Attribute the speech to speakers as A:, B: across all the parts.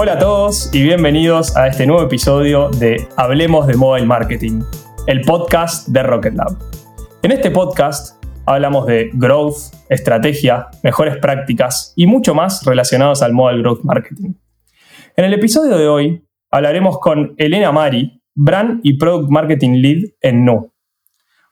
A: Hola a todos y bienvenidos a este nuevo episodio de Hablemos de Mobile Marketing, el podcast de Rocket Lab. En este podcast hablamos de growth, estrategia, mejores prácticas y mucho más relacionados al Mobile Growth Marketing. En el episodio de hoy hablaremos con Elena Mari, Brand y Product Marketing Lead en Nu.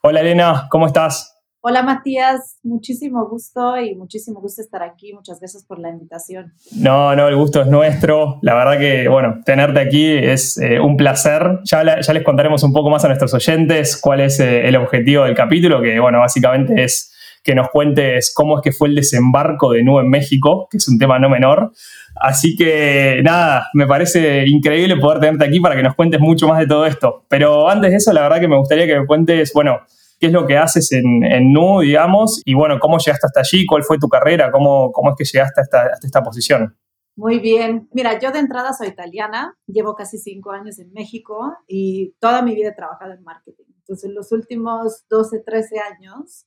A: Hola Elena, ¿cómo estás?
B: Hola Matías, muchísimo gusto y muchísimo gusto estar aquí. Muchas gracias por la invitación.
A: No, no, el gusto es nuestro. La verdad que, bueno, tenerte aquí es eh, un placer. Ya, ya, les contaremos un poco más a nuestros oyentes cuál es eh, el objetivo del capítulo, que, bueno, básicamente es que nos cuentes cómo es que fue el desembarco de Nu en México, que es un tema no menor. Así que nada, me parece increíble poder tenerte aquí para que nos cuentes mucho más de todo esto. Pero antes de eso, la verdad que me gustaría que me cuentes, bueno, qué es lo que haces en, en NU, digamos, y bueno, cómo llegaste hasta allí, cuál fue tu carrera, cómo, cómo es que llegaste hasta, esta posición.
B: Muy bien. Mira, yo de entrada soy italiana, llevo casi cinco años en México y toda mi vida he trabajado en marketing. Entonces, en los últimos 12, 13 años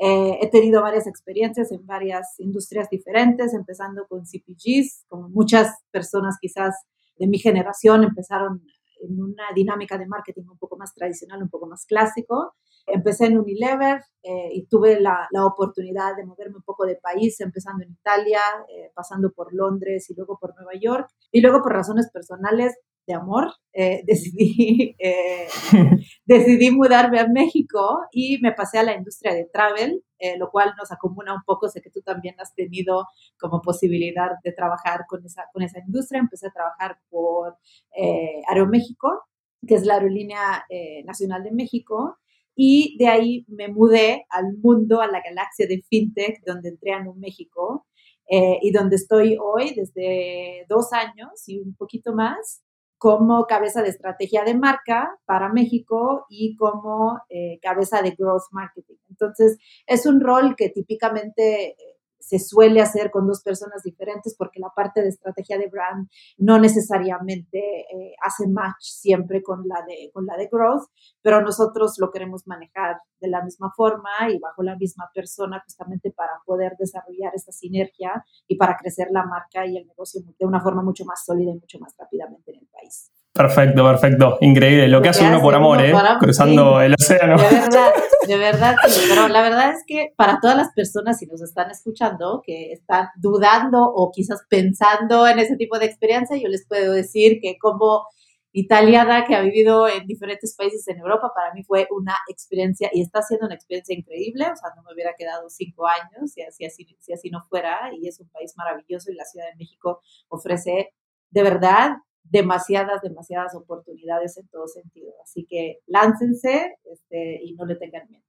B: eh, he tenido varias experiencias en varias industrias diferentes, empezando con CPGs, como muchas personas quizás de mi generación empezaron en una dinámica de marketing un poco más tradicional, un poco más clásico. Empecé en Unilever eh, y tuve la, la, oportunidad de moverme un poco de país, empezando en Italia, eh, pasando por Londres y luego por Nueva York. Y luego por razones personales de amor, eh, decidí, decidí mudarme a México y me pasé a la industria de travel, lo cual nos acomuna un poco. Sé que tú también has tenido como posibilidad de trabajar con esa, con esa industria. Empecé a trabajar por Aeroméxico, que es la aerolínea nacional de México y de ahí me mudé al mundo, a la galaxia de FinTech, donde entré a México eh, y donde estoy hoy desde dos años y un poquito más como cabeza de estrategia de marca para México y como eh, cabeza de growth marketing. Entonces, es un rol que típicamente se suele hacer con dos personas diferentes porque la parte de estrategia de brand no necesariamente eh, hace match siempre con la, de, con la de growth, pero nosotros lo queremos manejar de la misma forma y bajo la misma persona justamente para poder desarrollar esa sinergia y para crecer la marca y el negocio de una forma mucho más sólida y mucho más rápidamente en el país.
A: Perfecto, perfecto. Increíble. Lo, que hace uno por amor, ¿eh? Cruzando el océano.
B: De verdad, de verdad. Pero la verdad es que para todas las personas, si nos están escuchando, que están dudando o quizás pensando en ese tipo de experiencia, yo les puedo decir que como italiana que ha vivido en diferentes países en Europa, para mí fue una experiencia y está siendo una experiencia increíble. O sea, no me hubiera quedado cinco años si así, si así no fuera. Y es un país maravilloso y la Ciudad de México ofrece de verdad demasiadas, demasiadas oportunidades en todo sentido. Así que láncense este, y no le tengan miedo.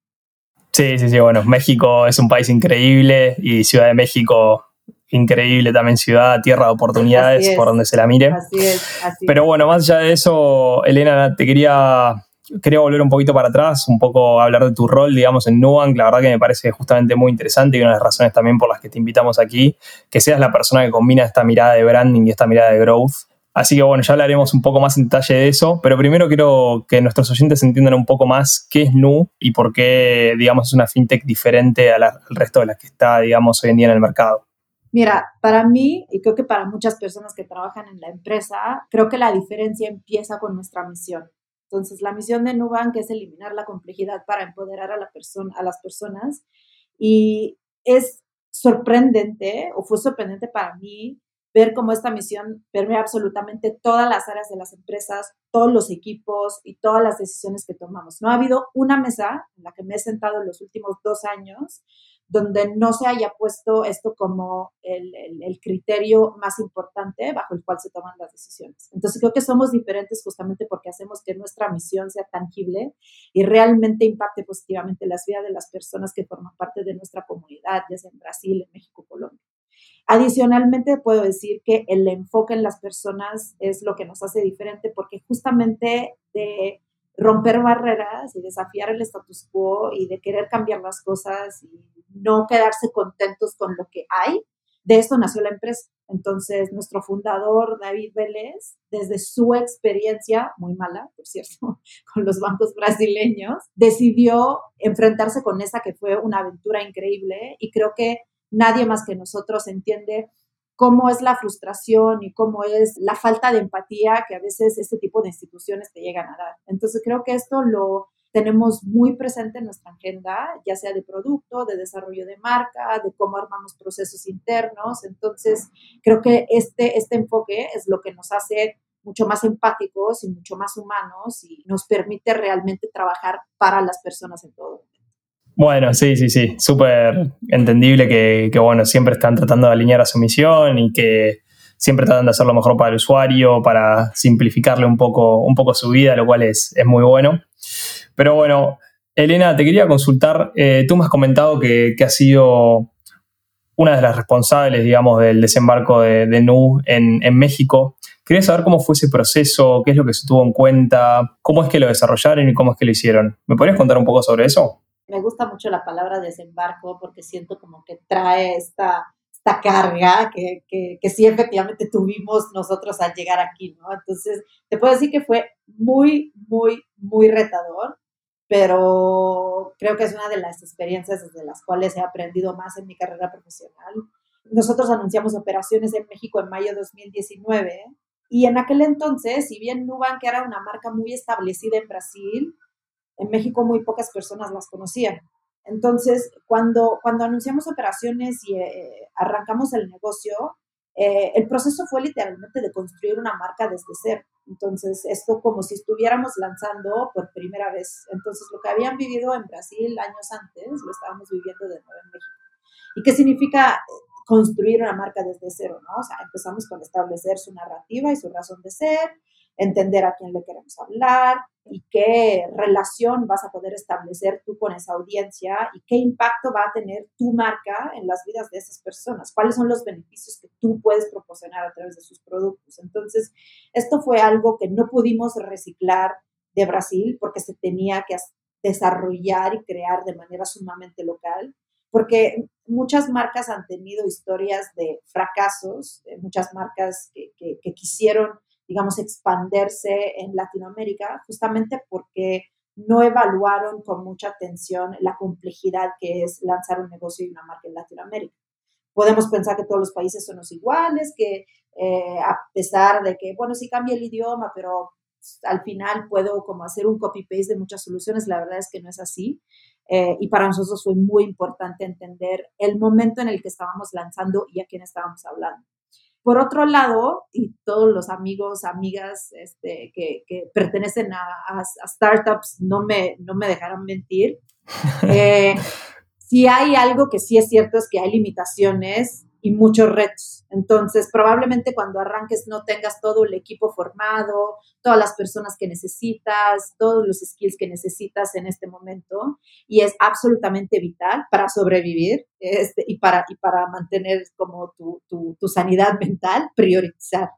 A: Sí, sí, sí, bueno, México es un país increíble y Ciudad de México increíble también ciudad, tierra de oportunidades por donde se la mire.
B: Así es, así
A: Pero bueno, más allá de eso, Elena, te quería, quería volver un poquito para atrás, un poco hablar de tu rol, digamos, en Nubank. La verdad que me parece justamente muy interesante y una de las razones también por las que te invitamos aquí, que seas la persona que combina esta mirada de branding y esta mirada de growth Así que bueno, ya hablaremos un poco más en detalle de eso, pero primero quiero que nuestros oyentes entiendan un poco más qué es Nu y por qué, digamos, es una fintech diferente al resto de las que está, digamos, hoy en día en el mercado.
B: Mira, para mí, y creo que para muchas personas que trabajan en la empresa, creo que la diferencia empieza con nuestra misión. Entonces, la misión de Nubank es eliminar la complejidad para empoderar a, la persona, a las personas. Y es sorprendente, o fue sorprendente para mí, ver cómo esta misión permea absolutamente todas las áreas de las empresas, todos los equipos y todas las decisiones que tomamos. No ha habido una mesa en la que me he sentado en los últimos dos años donde no se haya puesto esto como el, criterio más importante bajo el cual se toman las decisiones. Entonces creo que somos diferentes justamente porque hacemos que nuestra misión sea tangible y realmente impacte positivamente las vidas de las personas que forman parte de nuestra comunidad, ya sea en Brasil, en México, Colombia. Adicionalmente, puedo decir que el enfoque en las personas es lo que nos hace diferente porque justamente de romper barreras y desafiar el status quo y de querer cambiar las cosas y no quedarse contentos con lo que hay, de esto nació la empresa. Entonces, nuestro fundador, David Vélez, desde su experiencia, muy mala, por cierto, con los bancos brasileños, decidió enfrentarse con esa que fue una aventura increíble y creo que nadie más que nosotros entiende cómo es la frustración y cómo es la falta de empatía que a veces este tipo de instituciones te llegan a dar. Entonces creo que esto lo tenemos muy presente en nuestra agenda, ya sea de producto, de desarrollo de marca, de cómo armamos procesos internos. Entonces creo que este, este enfoque es lo que nos hace mucho más empáticos y mucho más humanos y nos permite realmente trabajar para las personas en todo
A: bueno, sí, sí, sí, súper entendible que, bueno, siempre están tratando de alinear a su misión y que siempre tratan de hacer lo mejor para el usuario, para simplificarle un poco, un poco su vida, lo cual es, muy bueno. Pero bueno, Elena, te quería consultar, eh, tú me has comentado que, que has sido una de las responsables, digamos, del desembarco de, de NU en, en, México. Quería saber cómo fue ese proceso, qué es lo que se tuvo en cuenta, cómo es que lo desarrollaron y cómo es que lo hicieron. ¿Me podrías contar un poco sobre eso?
B: Me gusta mucho la palabra desembarco porque siento como que trae esta, esta carga que, que, que, sí efectivamente tuvimos nosotros al llegar aquí, ¿no? Entonces, te puedo decir que fue muy, muy, muy retador, pero creo que es una de las experiencias desde las cuales he aprendido más en mi carrera profesional. Nosotros anunciamos operaciones en México en mayo de 2019 y en aquel entonces, si bien Nubank era una marca muy establecida en Brasil, en México muy pocas personas las conocían. Entonces, cuando, cuando anunciamos operaciones y eh, arrancamos el negocio, eh, el proceso fue literalmente de construir una marca desde cero. Entonces, esto como si estuviéramos lanzando por primera vez. Entonces, lo que habían vivido en Brasil años antes, lo estábamos viviendo de nuevo en México. ¿Y qué significa eh, construir una marca desde cero? ¿no? O sea, empezamos con establecer su narrativa y su razón de ser, entender a quién le queremos hablar y qué relación vas a poder establecer tú con esa audiencia y qué impacto va a tener tu marca en las vidas de esas personas, cuáles son los beneficios que tú puedes proporcionar a través de sus productos. Entonces, esto fue algo que no pudimos reciclar de Brasil porque se tenía que desarrollar y crear de manera sumamente local porque muchas marcas han tenido historias de fracasos, muchas marcas que, que quisieron digamos, expandirse en Latinoamérica, justamente porque no evaluaron con mucha atención la complejidad que es lanzar un negocio y una marca en Latinoamérica. Podemos pensar que todos los países son iguales, que eh, a pesar de que, bueno, sí cambia el idioma, pero al final puedo como hacer un copy-paste de muchas soluciones, la verdad es que no es así. Eh, y para nosotros fue muy importante entender el momento en el que estábamos lanzando y a quién estábamos hablando. Por otro lado, y todos los amigos, amigas este, que, pertenecen a, startups no me, no me dejarán mentir. Eh, si hay algo que sí es cierto es que hay limitaciones y muchos retos. Entonces, probablemente cuando arranques no tengas todo el equipo formado, todas las personas que necesitas, todos los skills que necesitas en este momento y es absolutamente vital para sobrevivir este, y, para, y para mantener como tu, tu, tu sanidad mental, priorizar.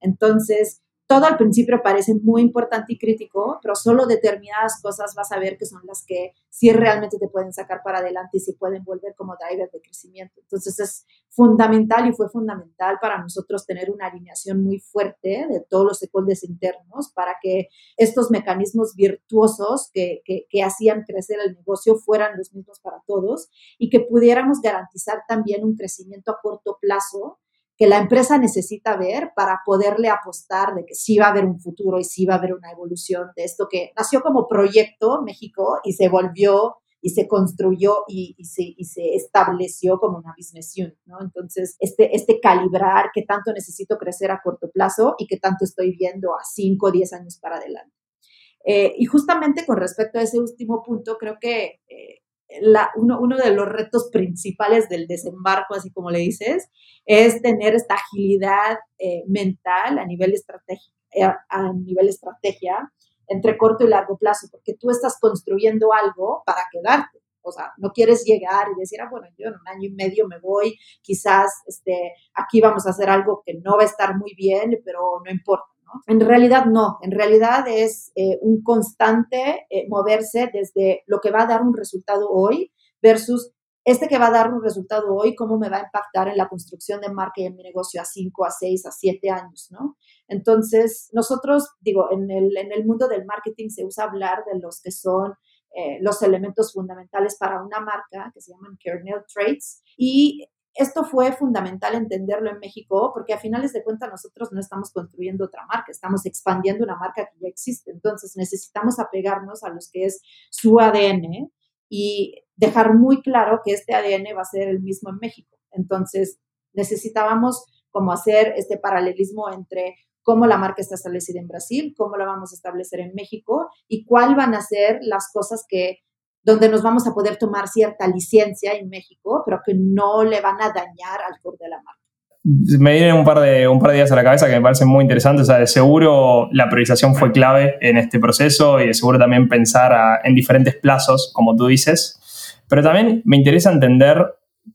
B: Entonces, todo al principio parece muy importante y crítico, pero solo determinadas cosas vas a ver que son las que sí realmente te pueden sacar para adelante y se pueden volver como drivers de crecimiento. Entonces es fundamental y fue fundamental para nosotros tener una alineación muy fuerte de todos los stakeholders internos para que estos mecanismos virtuosos que, que, que hacían crecer el negocio fueran los mismos para todos y que pudiéramos garantizar también un crecimiento a corto plazo que la empresa necesita ver para poderle apostar de que sí va a haber un futuro y sí va a haber una evolución de esto que nació como proyecto México y se volvió y se construyó y, se, estableció como una business unit, ¿no? Entonces, este, este calibrar qué tanto necesito crecer a corto plazo y qué tanto estoy viendo a 5 o 10 años para adelante. Eh, y justamente con respecto a ese último punto, creo que eh, uno, uno, de los retos principales del desembarco, así como le dices, es tener esta agilidad eh, mental a nivel, estrategia, eh, a nivel estrategia entre corto y largo plazo, porque tú estás construyendo algo para quedarte. O sea, no quieres llegar y decir, ah, bueno, yo en un año y medio me voy, quizás este, aquí vamos a hacer algo que no va a estar muy bien, pero no importa en realidad no, en realidad es eh, un constante eh, moverse desde lo que va a dar un resultado hoy versus este que va a dar un resultado hoy, cómo me va a impactar en la construcción de marca y en mi negocio a 5, a 6, a 7 años, ¿no? Entonces, nosotros, digo, en el, en el mundo del marketing se usa hablar de los que son eh, los elementos fundamentales para una marca, que se llaman kernel traits, y esto fue fundamental entenderlo en México porque a finales de cuentas nosotros no estamos construyendo otra marca, estamos expandiendo una marca que ya existe. Entonces necesitamos apegarnos a los que es su ADN y dejar muy claro que este ADN va a ser el mismo en México. Entonces necesitábamos como hacer este paralelismo entre cómo la marca está establecida en Brasil, cómo la vamos a establecer en México y cuál van a ser las cosas que donde nos vamos a poder tomar cierta licencia en México, pero que no le van a dañar al core de la marca.
A: Me vienen un par, de, un par de días a la cabeza que me parecen muy interesantes. O sea, de seguro la priorización fue clave en este proceso y de seguro también pensar en diferentes plazos, como tú dices. Pero también me interesa entender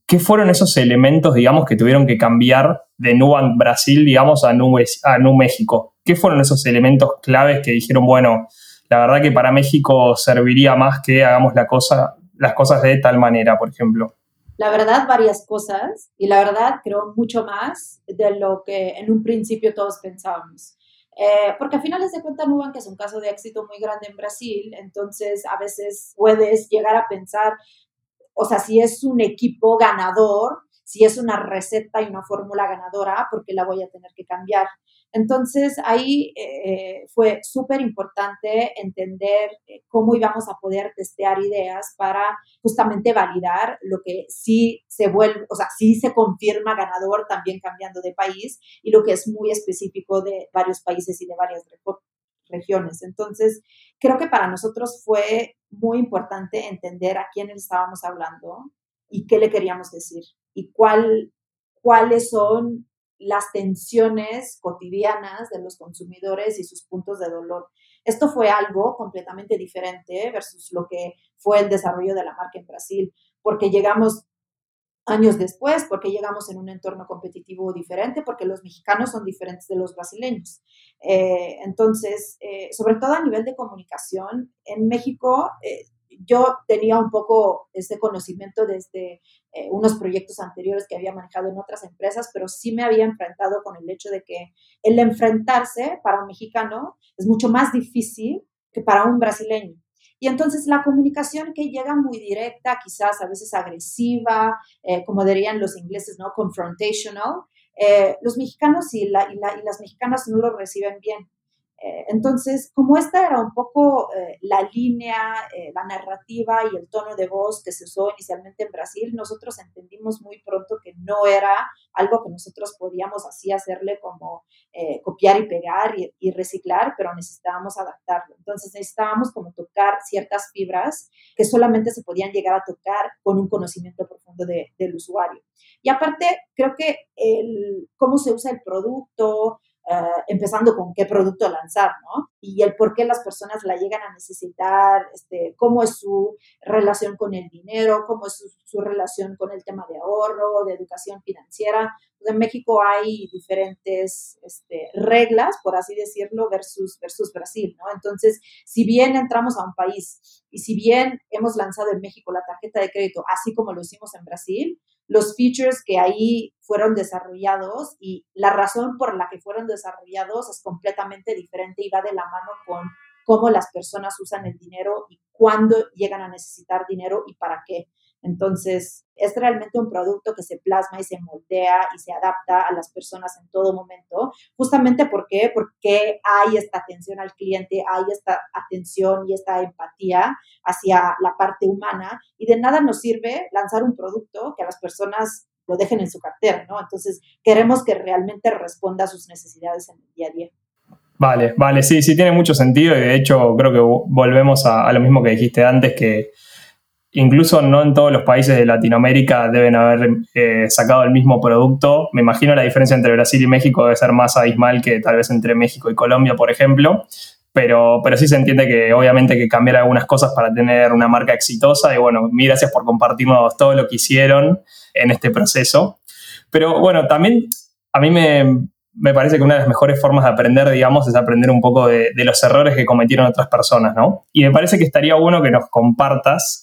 A: qué fueron esos elementos, digamos, que tuvieron que cambiar de Nubank Brasil, digamos, a Nu, a Nu México. ¿Qué fueron esos elementos claves que dijeron, bueno, la verdad que para México serviría más que hagamos la cosa, las cosas de tal manera, por ejemplo.
B: La verdad, varias cosas y la verdad creo mucho más de lo que en un principio todos pensábamos. Eh, porque a finales de cuentas Nubank es un caso de éxito muy grande en Brasil, entonces a veces puedes llegar a pensar, o sea, si es un equipo ganador, si es una receta y una fórmula ganadora, ¿por qué la voy a tener que cambiar? Entonces ahí eh, fue súper importante entender eh, cómo íbamos a poder testear ideas para justamente validar lo que sí se vuelve, o sea, sí se confirma ganador también cambiando de país y lo que es muy específico de varios países y de varias regiones. Entonces, creo que para nosotros fue muy importante entender a quién estábamos hablando y qué le queríamos decir y cuál, cuáles son las tensiones cotidianas de los consumidores y sus puntos de dolor. Esto fue algo completamente diferente versus lo que fue el desarrollo de la marca en Brasil, porque llegamos años después, porque llegamos en un entorno competitivo diferente, porque los mexicanos son diferentes de los brasileños. Eh, entonces, eh, sobre todo a nivel de comunicación, en México eh, yo tenía un poco ese conocimiento desde eh, unos proyectos anteriores que había manejado en otras empresas, pero sí me había enfrentado con el hecho de que el enfrentarse para un mexicano es mucho más difícil que para un brasileño. Y entonces la comunicación que llega muy directa, quizás a veces agresiva, eh, como dirían los ingleses, ¿no? Confrontational, eh, los mexicanos y, y las mexicanas no lo reciben bien. Eh, entonces, como esta era un poco eh, la línea, eh, la narrativa y el tono de voz que se usó inicialmente en Brasil, nosotros entendimos muy pronto que no era algo que nosotros podíamos así hacerle como copiar y pegar y, reciclar, pero necesitábamos adaptarlo. Entonces necesitábamos como tocar ciertas fibras que solamente se podían llegar a tocar con un conocimiento profundo del usuario. Y aparte, creo que el, cómo se usa el producto, eh, empezando con qué producto lanzar, ¿no? Y el por qué las personas la llegan a necesitar, este, cómo es su relación con el dinero, cómo es su, relación con el tema de ahorro, de educación financiera. Pues en México hay diferentes este, reglas, por así decirlo, versus, versus Brasil, ¿no? Entonces, si bien entramos a un país y si bien hemos lanzado en México la tarjeta de crédito, así como lo hicimos en Brasil, los features que ahí fueron desarrollados y la razón por la que fueron desarrollados es completamente diferente y va de la mano con cómo las personas usan el dinero y cuándo llegan a necesitar dinero y para qué. Entonces, es realmente un producto que se plasma y se moldea y se adapta a las personas en todo momento, justamente porque, porque hay esta atención al cliente, hay esta atención y esta empatía hacia la parte humana y de nada nos sirve lanzar un producto que a las personas lo dejen en su cartera, ¿no? Entonces, queremos que realmente responda a sus necesidades en el día a día.
A: Vale, vale, sí, sí tiene mucho sentido y de hecho creo que volvemos a, a lo mismo que dijiste antes, que incluso no en todos los países de Latinoamérica deben haber eh, sacado el mismo producto. Me imagino la diferencia entre Brasil y México debe ser más abismal que tal vez entre México y Colombia, por ejemplo. Pero, pero sí se entiende que obviamente hay que cambiar algunas cosas para tener una marca exitosa. Y bueno, mil gracias por compartirnos todo lo que hicieron en este proceso. Pero bueno, también a mí me, me parece que una de las mejores formas de aprender, digamos, es aprender un poco de, de, los errores que cometieron otras personas, ¿no? Y me parece que estaría bueno que nos compartas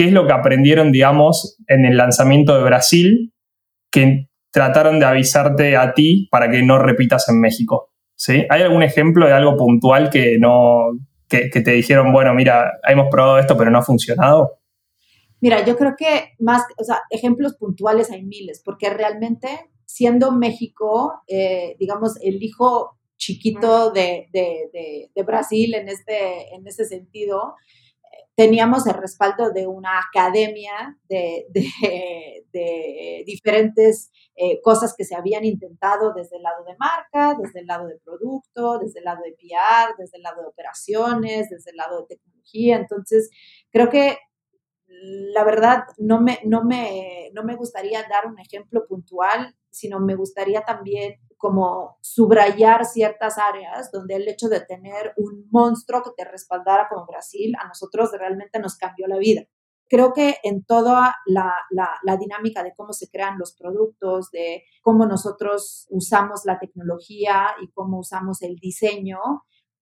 A: qué es lo que aprendieron, digamos, en el lanzamiento de Brasil que trataron de avisarte a ti para que no repitas en México. ¿sí? ¿Hay algún ejemplo de algo puntual que, no, que, te dijeron, bueno, mira, hemos probado esto pero no ha funcionado?
B: Mira, yo creo que más, o sea, ejemplos puntuales hay miles, porque realmente siendo México, eh, digamos, el hijo chiquito de, Brasil en este, en ese sentido, teníamos el respaldo de una academia de, diferentes eh, cosas que se habían intentado desde el lado de marca, desde el lado de producto, desde el lado de PR, desde el lado de operaciones, desde el lado de tecnología. Entonces, creo que la verdad no me, no me, no me gustaría dar un ejemplo puntual, sino me gustaría también como subrayar ciertas áreas donde el hecho de tener un monstruo que te respaldara como Brasil a nosotros realmente nos cambió la vida. Creo que en toda la, la, dinámica de cómo se crean los productos, de cómo nosotros usamos la tecnología y cómo usamos el diseño,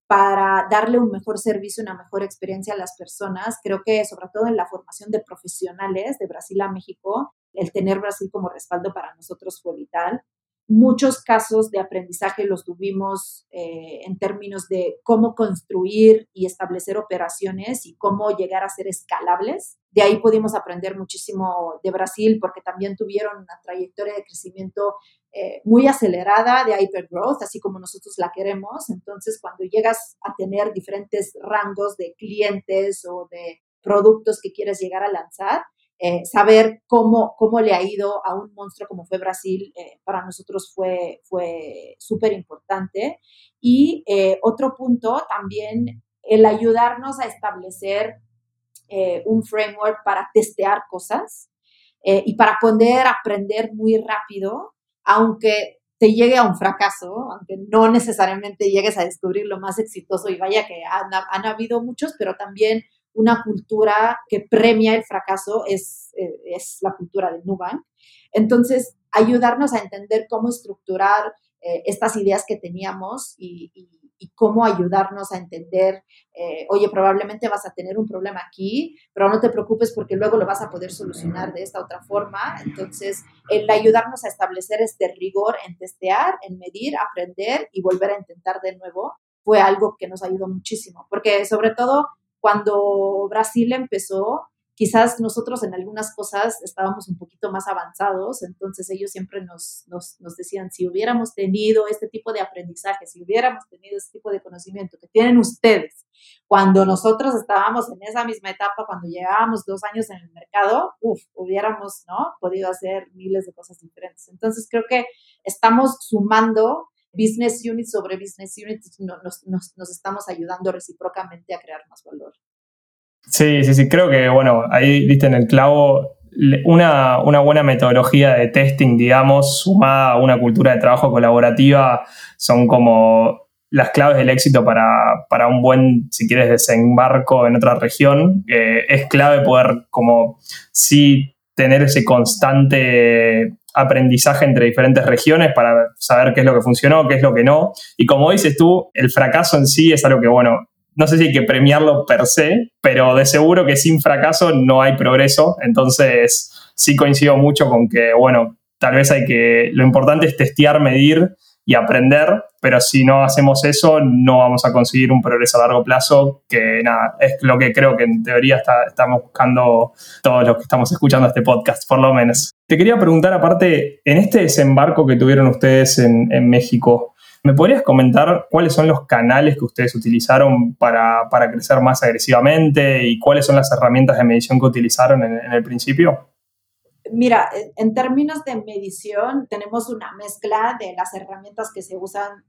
B: para darle un mejor servicio, una mejor experiencia a las personas. Creo que sobre todo en la formación de profesionales de Brasil a México, el tener Brasil como respaldo para nosotros fue vital. Muchos casos de aprendizaje los tuvimos eh, en términos de cómo construir y establecer operaciones y cómo llegar a ser escalables. De ahí pudimos aprender muchísimo de Brasil porque también tuvieron una trayectoria de crecimiento eh, muy acelerada de hypergrowth, así como nosotros la queremos. Entonces, cuando llegas a tener diferentes rangos de clientes o de productos que quieres llegar a lanzar, eh, saber cómo, cómo le ha ido a un monstruo como fue Brasil, eh, para nosotros fue, fue súper importante. Y eh, otro punto también, el ayudarnos a establecer un framework para testear cosas y para poder aprender muy rápido, aunque te llegue a un fracaso, aunque no necesariamente llegues a descubrir lo más exitoso y vaya que han, han habido muchos, pero también una cultura que premia el fracaso es, eh, es la cultura de Nubank. Entonces, ayudarnos a entender cómo estructurar eh, estas ideas que teníamos y, cómo ayudarnos a entender, eh, oye, probablemente vas a tener un problema aquí, pero no te preocupes porque luego lo vas a poder solucionar de esta otra forma. Entonces, el ayudarnos a establecer este rigor en testear, en medir, aprender y volver a intentar de nuevo fue algo que nos ayudó muchísimo, porque sobre todo cuando Brasil empezó, quizás nosotros en algunas cosas estábamos un poquito más avanzados, entonces ellos siempre nos, nos, decían, si hubiéramos tenido este tipo de aprendizaje, si hubiéramos tenido este tipo de conocimiento que tienen ustedes, cuando nosotros estábamos en esa misma etapa, cuando llegábamos dos años en el mercado, uff, hubiéramos ¿no? podido hacer miles de cosas diferentes. Entonces creo que estamos sumando business unit sobre business unit nos, estamos ayudando recíprocamente a crear más valor.
A: Sí, sí, sí, creo que, bueno, ahí viste en el clavo una, buena metodología de testing, digamos, sumada a una cultura de trabajo colaborativa, son como las claves del éxito para, para un buen, si quieres, desembarco en otra región. es clave poder, como, sí, tener ese constante aprendizaje entre diferentes regiones para saber qué es lo que funcionó, qué es lo que no. Y como dices tú, el fracaso en sí es algo que, bueno, no sé si hay que premiarlo per se, pero de seguro que sin fracaso no hay progreso. Entonces, sí coincido mucho con que, bueno, tal vez hay que, lo importante es testear, medir y aprender, pero si no hacemos eso no vamos a conseguir un progreso a largo plazo, que nada, es lo que creo que en teoría está, estamos buscando todos los que estamos escuchando este podcast, por lo menos. Te quería preguntar aparte, en este desembarco que tuvieron ustedes en, México, ¿me podrías comentar cuáles son los canales que ustedes utilizaron para, para crecer más agresivamente y cuáles son las herramientas de medición que utilizaron en el principio?
B: Mira, en términos de medición, tenemos una mezcla de las herramientas que se usan,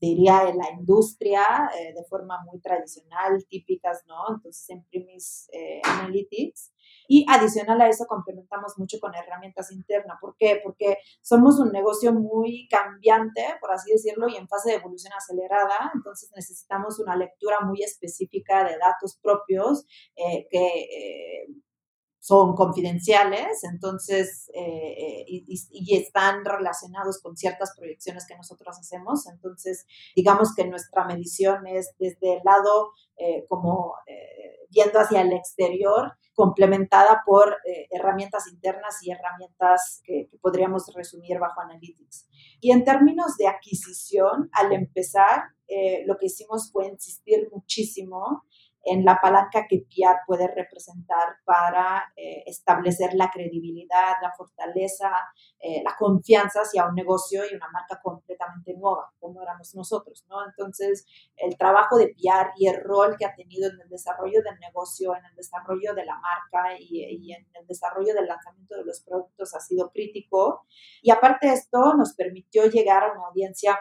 B: diría, en la industria eh, de forma muy tradicional, típicas, ¿no? Entonces, en Primis eh, Analytics. Y adicional a eso, complementamos mucho con herramientas internas. ¿Por qué? Porque somos un negocio muy cambiante, por así decirlo, y en fase de evolución acelerada. Entonces necesitamos una lectura muy específica de datos propios eh, que son confidenciales, entonces, eh, eh, y, están relacionados con ciertas proyecciones que nosotros hacemos. Entonces, digamos que nuestra medición es desde el lado eh, como viendo hacia el exterior, complementada por herramientas internas y herramientas que, que, podríamos resumir bajo Analytics. Y en términos de adquisición, al empezar, lo que hicimos fue insistir muchísimo en la palanca que PR puede representar para eh, establecer la credibilidad, la fortaleza, eh, la confianza hacia un negocio y una marca completamente nueva, como éramos nosotros, ¿no? Entonces, el trabajo de PR y el rol que ha tenido en el desarrollo del negocio, en el desarrollo de la marca y, y en el desarrollo del lanzamiento de los productos ha sido crítico. Y aparte de esto, nos permitió llegar a una audiencia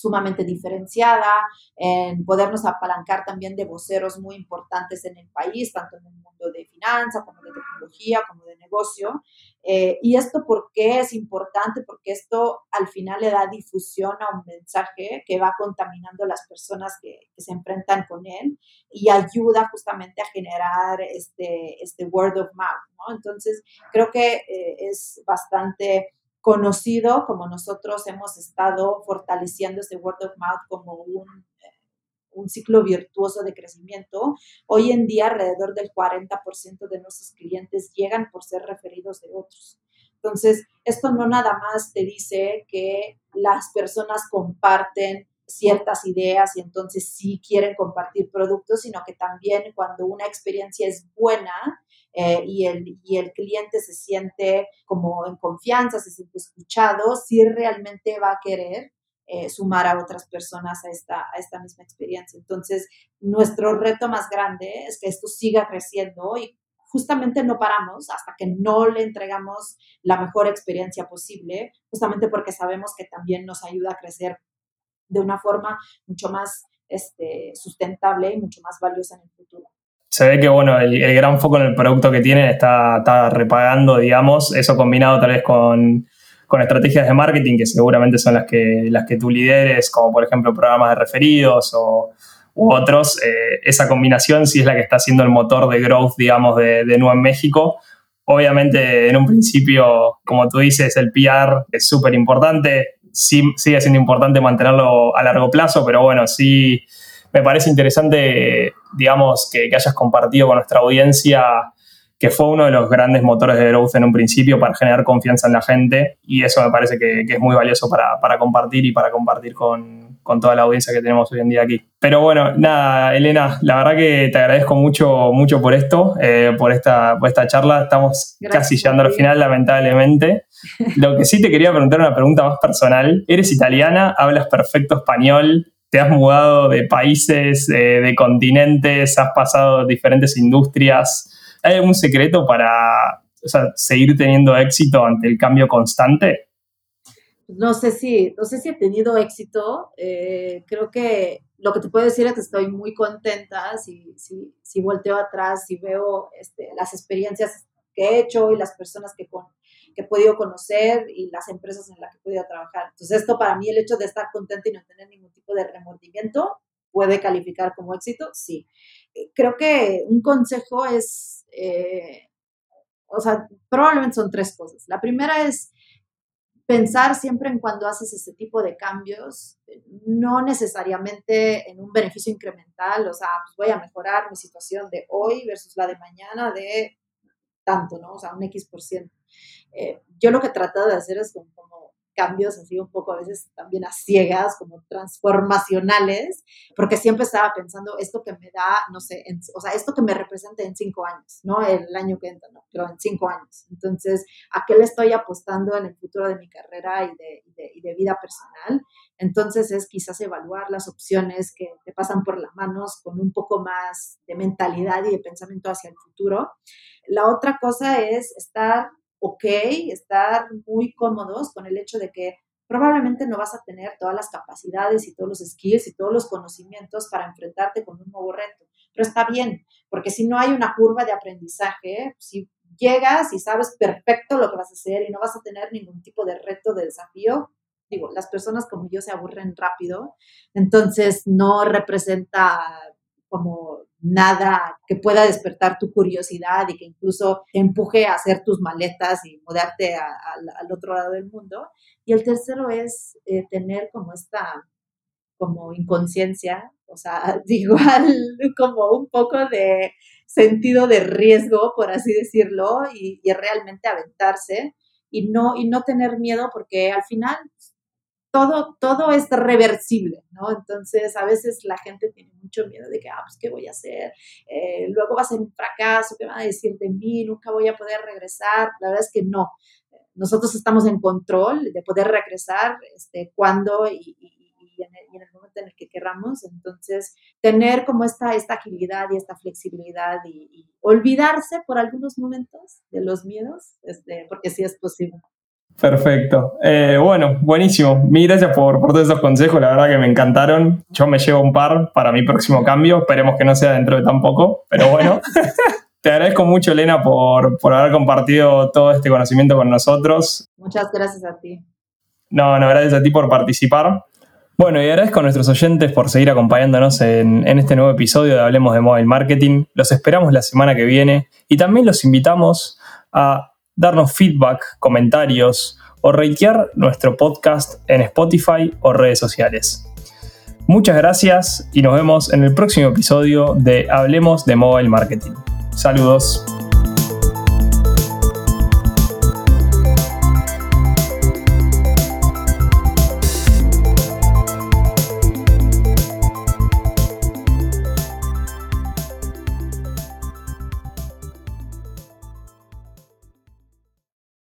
B: sumamente diferenciada, en podernos apalancar también de voceros muy importantes en el país, tanto en el mundo de finanzas como de tecnología, como de negocio. Eh, y esto, ¿por qué es importante? Porque esto al final le da difusión a un mensaje que va contaminando a las personas que, se enfrentan con él y ayuda justamente a generar este, este word of mouth, ¿no? Entonces, creo que eh, es bastante conocido como nosotros hemos estado fortaleciendo este word of mouth como un, eh, un ciclo virtuoso de crecimiento. Hoy en día alrededor del 40% de nuestros clientes llegan por ser referidos de otros. Entonces, esto no nada más te dice que las personas comparten ciertas ideas y entonces sí quieren compartir productos, sino que también cuando una experiencia es buena, eh, y, el, y el cliente se siente como en confianza, se siente escuchado, si realmente va a querer eh, sumar a otras personas a esta, a esta misma experiencia. Entonces, nuestro reto más grande es que esto siga creciendo y justamente no paramos hasta que no le entregamos la mejor experiencia posible, justamente porque sabemos que también nos ayuda a crecer de una forma mucho más este, sustentable y mucho más valiosa en el futuro
A: se ve que bueno, el, gran foco en el producto que tienen está, está, repagando, digamos, eso combinado tal vez con, con, estrategias de marketing que seguramente son las que, las que tú lideres, como por ejemplo programas de referidos o, u otros, eh, esa combinación sí es la que está haciendo el motor de growth, digamos, de, de Nuevo en México. Obviamente, en un principio, como tú dices, el PR es súper importante, sí, sigue siendo importante mantenerlo a largo plazo, pero bueno, sí me parece interesante, digamos, que, hayas compartido con nuestra audiencia que fue uno de los grandes motores de growth en un principio para generar confianza en la gente y eso me parece que, es muy valioso para, compartir y para compartir con, toda la audiencia que tenemos hoy en día aquí. Pero bueno, nada, Elena, la verdad que te agradezco mucho, mucho por esto, eh, por, esta, por esta charla. Estamos casi llegando al final, lamentablemente. Lo que sí te quería preguntar una pregunta más personal. Eres italiana, hablas perfecto español, te has mudado de países, de continentes, has pasado diferentes industrias. ¿Hay algún secreto para seguir teniendo éxito ante el cambio constante?
B: No sé si, no sé si he tenido éxito. Eh, creo que lo que te puedo decir es que estoy muy contenta si, si, si volteo atrás y veo este, las experiencias que he hecho y las personas que, con, que he podido conocer y las empresas en las que he podido trabajar. Entonces, esto para mí, el hecho de estar contenta y no tener ningún tipo de remordimiento, puede calificar como éxito, sí. Eh, creo que un consejo es, eh, o sea, probablemente son tres cosas. La primera es pensar siempre en cuando haces ese tipo de cambios, no necesariamente en un beneficio incremental, o sea, pues voy a mejorar mi situación de hoy versus la de mañana de tanto, ¿no? O sea, un X por ciento. Eh, yo lo que he tratado de hacer es como, cambios así un poco a veces también a ciegas, como transformacionales, porque siempre estaba pensando esto que me da, no sé, o sea, esto que me representa en cinco años, no el año que entra, no, pero en cinco años. Entonces, ¿a qué le estoy apostando en el futuro de mi carrera y de, y de vida personal? Entonces, es quizás evaluar las opciones que te pasan por las manos con un poco más de mentalidad y de pensamiento hacia el futuro. La otra cosa es estar ok, estar muy cómodos con el hecho de que probablemente no vas a tener todas las capacidades y todos los skills y todos los conocimientos para enfrentarte con un nuevo reto. Pero está bien, porque si no hay una curva de aprendizaje, si llegas y sabes perfecto lo que vas a hacer y no vas a tener ningún tipo de reto, de desafío, digo, las personas como yo se aburren rápido, entonces no representa como nada que pueda despertar tu curiosidad y que incluso empuje a hacer tus maletas y mudarte al otro lado del mundo. Y el tercero es eh, tener como esta como inconsciencia, o sea, igual como un poco de sentido de riesgo, por así decirlo, y, y realmente aventarse y no, y no tener miedo porque al final todo, todo es reversible, ¿no? Entonces, a veces la gente tiene mucho miedo de que, ah, pues, ¿qué voy a hacer? Eh, luego va a ser un fracaso, ¿qué van a decir de mí? Nunca voy a poder regresar. La verdad es que no. Nosotros estamos en control de poder regresar este, cuando y, en el, momento en el que queramos. Entonces, tener como esta, esta agilidad y esta flexibilidad y, olvidarse por algunos momentos de los miedos, este, porque sí es posible.
A: Perfecto. Eh, bueno, buenísimo. Mil gracias por, por, todos esos consejos, la verdad que me encantaron. Yo me llevo un par para mi próximo cambio, esperemos que no sea dentro de tan poco, pero bueno. Te agradezco mucho, Elena, por, por haber compartido todo este conocimiento con nosotros.
B: Muchas gracias a ti.
A: No, no, gracias a ti por participar. Bueno, y agradezco a nuestros oyentes por seguir acompañándonos en, en, este nuevo episodio de Hablemos de Mobile Marketing. Los esperamos la semana que viene y también los invitamos a darnos feedback, comentarios o ratear nuestro podcast en Spotify o redes sociales. Muchas gracias y nos vemos en el próximo episodio de Hablemos de Mobile Marketing. Saludos.